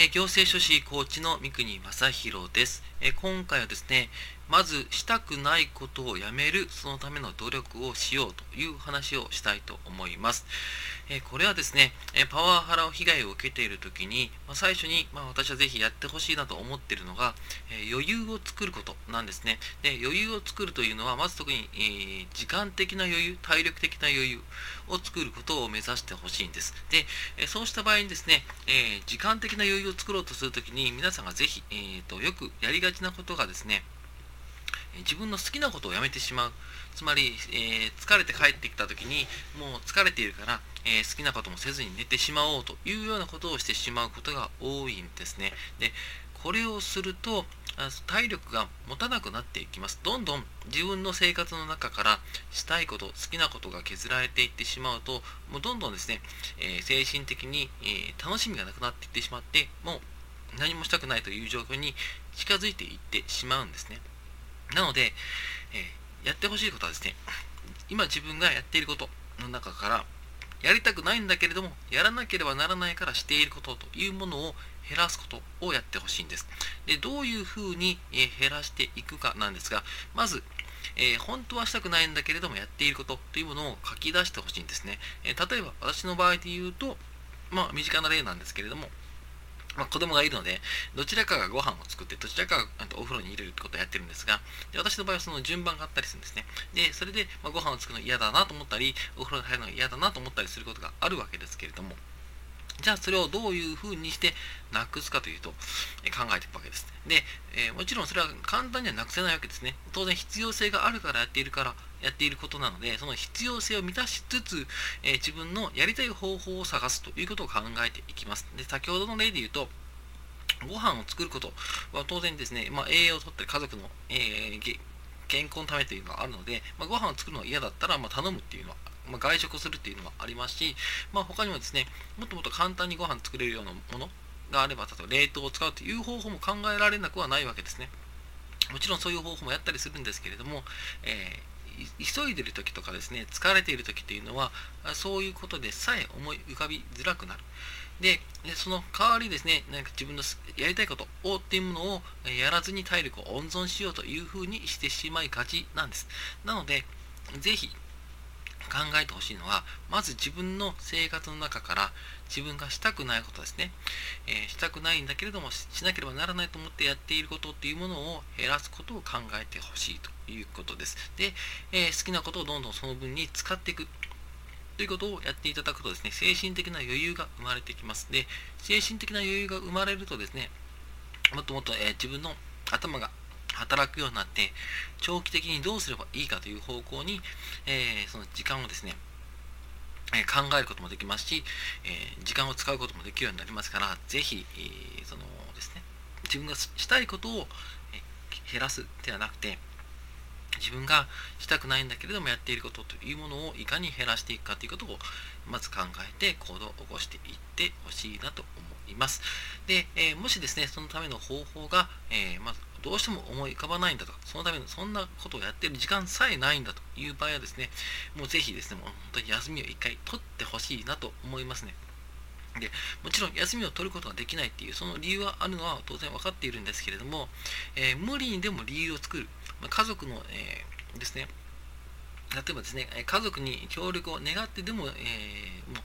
え、行政書士コーチの三国正弘です、え、今回はですね、まずしたくないことをやめる、そのための努力をしようという話をしたいと思います。えこれはですね、えパワハラを被害を受けている時に、まあ、最初に、まあ、私はぜひやってほしいなと思っているのが、え余裕を作ることなんですね。で余裕を作るというのは、まず特に、えー、時間的な余裕、体力的な余裕を作ることを目指してほしいんです。で、えそうした場合にですね、えー時間的な余裕を作ろうとするときに、皆さんがぜひ、えーと、よくやりがちなことがですね、自分の好きなことをやめてしまう。つまり、えー、疲れて帰ってきた時に、もう疲れているから、えー、好きなこともせずに寝てしまおうというようなことをしてしまうことが多いんですね。で、これをすると、体力が持たなくなっていきます。どんどん自分の生活の中からしたいこと、好きなことが削られていってしまうと、もうどんどんですね、えー、精神的に、えー、楽しみがなくなっていってしまって、もう何もしたくないという状況に近づいていってしまうんですね。なので、えー、やってほしいことはですね、今自分がやっていることの中から、やりたくないんだけれども、やらなければならないからしていることというものを減らすことをやってほしいんです。で、どういうふうに減らしていくかなんですが、まず、えー、本当はしたくないんだけれどもやっていることというものを書き出してほしいんですね。えー、例えば私の場合で言うと、まあ身近な例なんですけれども、まあ、子供がいるので、どちらかがご飯を作って、どちらかがお風呂に入れるってことをやってるんですが、で私の場合はその順番があったりするんですね。で、それで、まあ、ご飯を作るの嫌だなと思ったり、お風呂に入るの嫌だなと思ったりすることがあるわけですけれども、じゃあそれをどういうふうにしてなくすかというと、え考えていくわけです。で、えー、もちろんそれは簡単にはなくせないわけですね。当然必要性があるからやっているから、やっていることなので、その必要性を満たしつつ、えー、自分のやりたい方法を探すということを考えていきます。で、先ほどの例で言うと、ご飯を作ることは当然ですね、まあ、栄養をとって家族の、えー、健康のためというのがあるので、まあ、ご飯を作るのが嫌だったら、まあ、頼むっていうのはまあ、外食するっていうのもありますし、まあ、他にもですね、もっともっと簡単にご飯作れるようなものがあれば、例えば冷凍を使うという方法も考えられなくはないわけですね。もちろんそういう方法もやったりするんですけれども、えー、急いでる時とかですね、疲れている時っていうのは、そういうことでさえ思い浮かびづらくなる。で、その代わりですね、なんか自分のやりたいことをっていうものをやらずに体力を温存しようというふうにしてしまいがちなんです。なので、ぜひ考えてほしいのは、まず自分の生活の中から自分がしたくないことですね、えー、したくないんだけれどもしなければならないと思ってやっていることっていうものを減らすことを考えてほしいということです。で、えー、好きなことをどんどんその分に使っていく。ということをやっていただくとですね、精神的な余裕が生まれてきます。で、精神的な余裕が生まれるとですね、もっともっと、えー、自分の頭が働くようになって、長期的にどうすればいいかという方向に、えー、その時間をですね、え考えることもできますし、え時間を使うこともできるようになりますから、ぜひ、えそのですね、自分がしたいことをえ減らすではなくて、自分がしたくないんだけれどもやっていることというものをいかに減らしていくかということをまず考えて行動を起こしていってほしいなと思います。で、えー、もしですね、そのための方法が、えー、まずどうしても思い浮かばないんだとか、そのためのそんなことをやっている時間さえないんだという場合はですね、もうぜひですね、もう本当に休みを一回取ってほしいなと思いますね。でもちろん休みを取ることができないっていうその理由はあるのは当然分かっているんですけれども、えー、無理にでも理由を作る、まあ、家族の、えー、ですね例えばですね家族に協力を願ってでも,、えー、も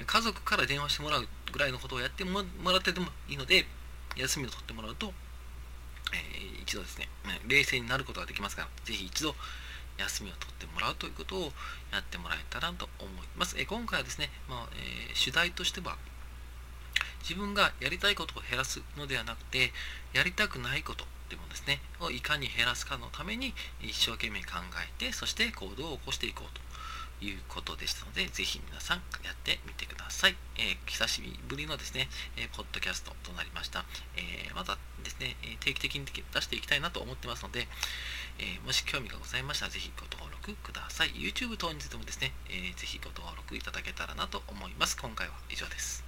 う家族から電話してもらうぐらいのことをやってもらってでもいいので休みを取ってもらうと、一度ですね、冷静になることができますから、ぜひ一度休みを取ってもらうということをやってもらえたらと思います。え、今回はですね、まあえー、主題としては、自分がやりたいことを減らすのではなくて、やりたくないことでもですね、をいかに減らすかのために一生懸命考えて、そして行動を起こしていこうと。いうことでしたので、ぜひ皆さんやってみてください。えー、久しぶりのですね、えー、ポッドキャストとなりました。えー、またね、定期的に出していきたいなと思ってますので、えもし興味がございましたら、ぜひご登録ください。YouTube 等についてもですね、えー、ぜひご登録いただけたらなと思います。今回は以上です。